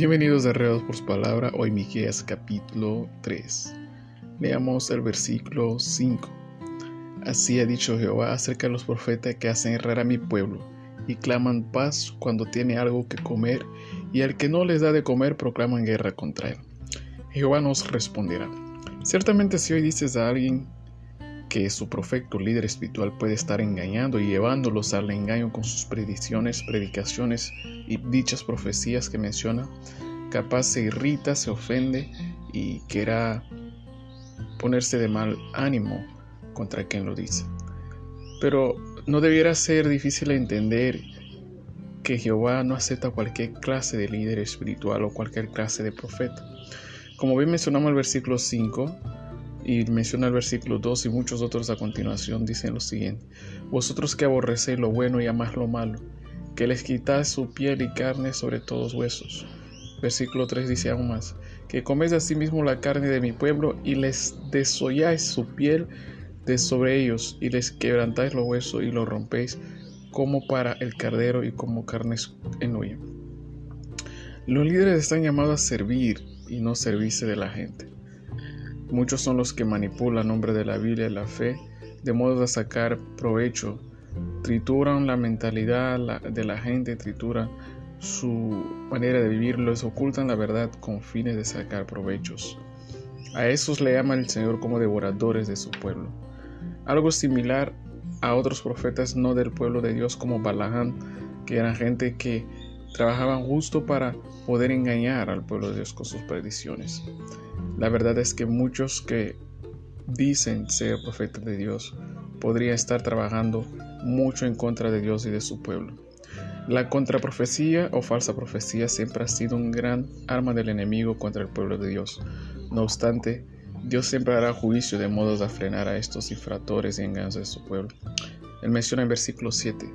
Bienvenidos a Reos por su palabra, hoy Miqueas capítulo 3. Leamos el versículo 5. Así ha dicho Jehová acerca de los profetas que hacen errar a mi pueblo y claman paz cuando tiene algo que comer y al que no les da de comer proclaman guerra contra él. Jehová nos responderá. Ciertamente si hoy dices a alguien que su profeta líder espiritual puede estar engañando y llevándolos al engaño con sus predicciones, predicaciones y dichas profecías que menciona, capaz se irrita, se ofende y quiera ponerse de mal ánimo contra quien lo dice. Pero no debiera ser difícil entender que Jehová no acepta cualquier clase de líder espiritual o cualquier clase de profeta. Como bien mencionamos en el versículo 5, y menciona el versículo 2 y muchos otros a continuación dicen lo siguiente, vosotros que aborrecéis lo bueno y amáis lo malo, que les quitáis su piel y carne sobre todos huesos. Versículo 3 dice aún más, que coméis asimismo la carne de mi pueblo y les desolláis su piel de sobre ellos y les quebrantáis los huesos y los rompéis como para el cardero y como carnes en huella. Los líderes están llamados a servir y no servirse de la gente. Muchos son los que manipulan nombre de la Biblia y la fe de modo de sacar provecho. Trituran la mentalidad de la gente, trituran su manera de vivir, les ocultan la verdad con fines de sacar provechos. A esos le llama el Señor como devoradores de su pueblo. Algo similar a otros profetas no del pueblo de Dios como Balaam, que eran gente que trabajaban justo para poder engañar al pueblo de Dios con sus predicciones. La verdad es que muchos que dicen ser profetas de Dios podrían estar trabajando mucho en contra de Dios y de su pueblo. La contraprofecía o falsa profecía siempre ha sido un gran arma del enemigo contra el pueblo de Dios. No obstante, Dios siempre hará juicio de modo de frenar a estos infractores y engaños de su pueblo. Él menciona en versículo 7,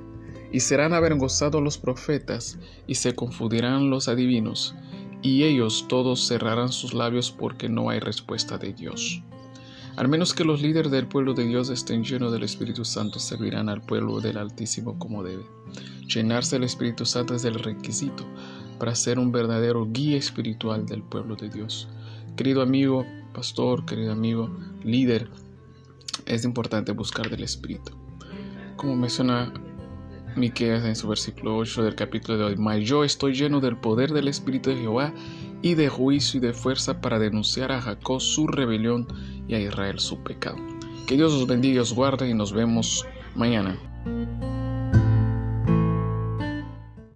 y serán avergonzados los profetas, y se confundirán los adivinos, y ellos todos cerrarán sus labios porque no hay respuesta de Dios. Al menos que los líderes del pueblo de Dios estén llenos del Espíritu Santo, servirán al pueblo del Altísimo como debe. Llenarse del Espíritu Santo es el requisito para ser un verdadero guía espiritual del pueblo de Dios. Querido amigo, pastor, querido amigo, líder, es importante buscar del Espíritu. Como menciona Miqueas en su versículo 8 del capítulo de hoy. Mas yo estoy lleno del poder del Espíritu de Jehová y de juicio y de fuerza para denunciar a Jacob su rebelión y a Israel su pecado. Que Dios os bendiga os guarde y nos vemos mañana.